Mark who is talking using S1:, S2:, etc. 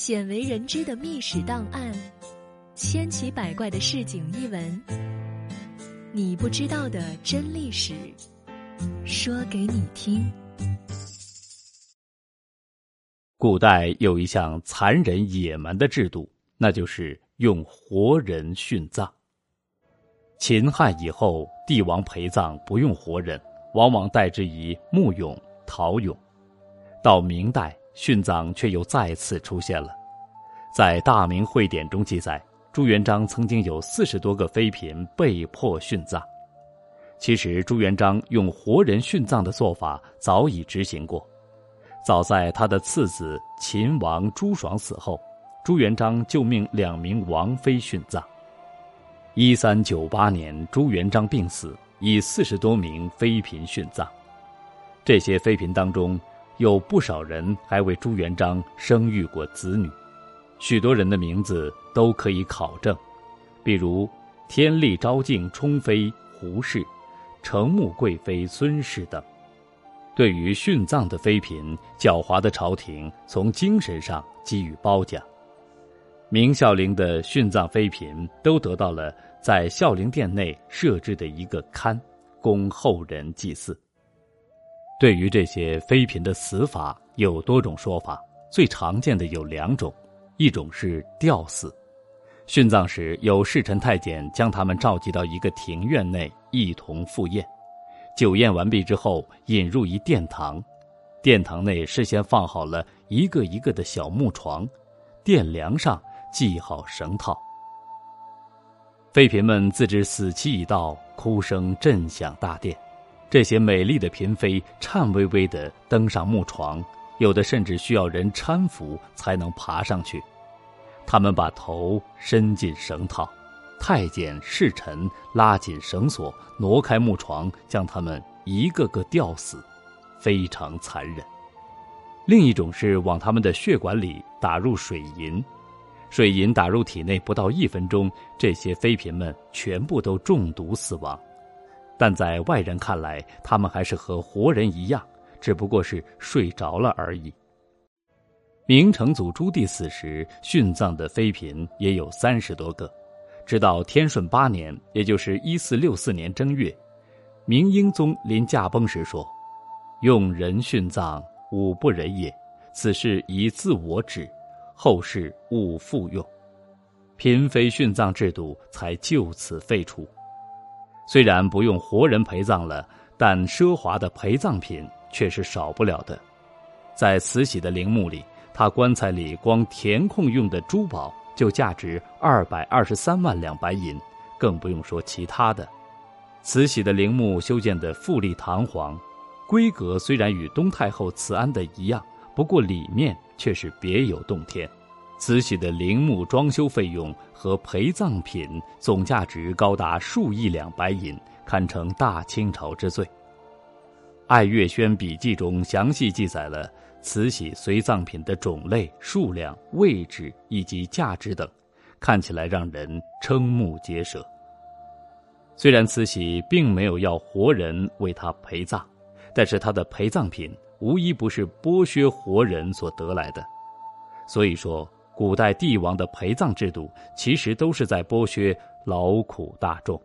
S1: 鲜为人知的秘史档案，千奇百怪的市井异闻，你不知道的真历史，说给你听。
S2: 古代有一项残忍野蛮的制度，那就是用活人殉葬。秦汉以后，帝王陪葬不用活人，往往代之以木俑、陶俑。到明代。殉葬却又再次出现了，在《大明会典》中记载，朱元璋曾经有四十多个妃嫔被迫殉葬。其实，朱元璋用活人殉葬的做法早已执行过。早在他的次子秦王朱爽死后，朱元璋就命两名王妃殉葬。一三九八年，朱元璋病死，以四十多名妃嫔殉葬。这些妃嫔当中，有不少人还为朱元璋生育过子女，许多人的名字都可以考证，比如天丽昭敬冲妃胡氏、承穆贵妃孙氏等。对于殉葬的妃嫔，狡猾的朝廷从精神上给予褒奖。明孝陵的殉葬妃嫔都得到了在孝陵殿内设置的一个龛，供后人祭祀。对于这些妃嫔的死法有多种说法，最常见的有两种，一种是吊死，殉葬时有侍臣太监将他们召集到一个庭院内一同赴宴，酒宴完毕之后引入一殿堂，殿堂内事先放好了一个一个的小木床，殿梁上系好绳套。妃嫔们自知死期已到，哭声震响大殿。这些美丽的嫔妃颤巍巍地登上木床，有的甚至需要人搀扶才能爬上去。他们把头伸进绳套，太监侍臣拉紧绳索，挪开木床，将他们一个个吊死，非常残忍。另一种是往他们的血管里打入水银，水银打入体内不到一分钟，这些妃嫔们全部都中毒死亡。但在外人看来，他们还是和活人一样，只不过是睡着了而已。明成祖朱棣死时殉葬的妃嫔也有三十多个，直到天顺八年，也就是一四六四年正月，明英宗临驾崩时说：“用人殉葬，吾不仁也。此事以自我止，后世勿复用。”嫔妃殉葬制度才就此废除。虽然不用活人陪葬了，但奢华的陪葬品却是少不了的。在慈禧的陵墓里，她棺材里光填空用的珠宝就价值二百二十三万两白银，更不用说其他的。慈禧的陵墓修建的富丽堂皇，规格虽然与东太后慈安的一样，不过里面却是别有洞天。慈禧的陵墓装修费用和陪葬品总价值高达数亿两白银，堪称大清朝之最。爱月轩笔记中详细记载了慈禧随葬品的种类、数量、位置以及价值等，看起来让人瞠目结舌。虽然慈禧并没有要活人为她陪葬，但是她的陪葬品无一不是剥削活人所得来的，所以说。古代帝王的陪葬制度，其实都是在剥削劳苦大众。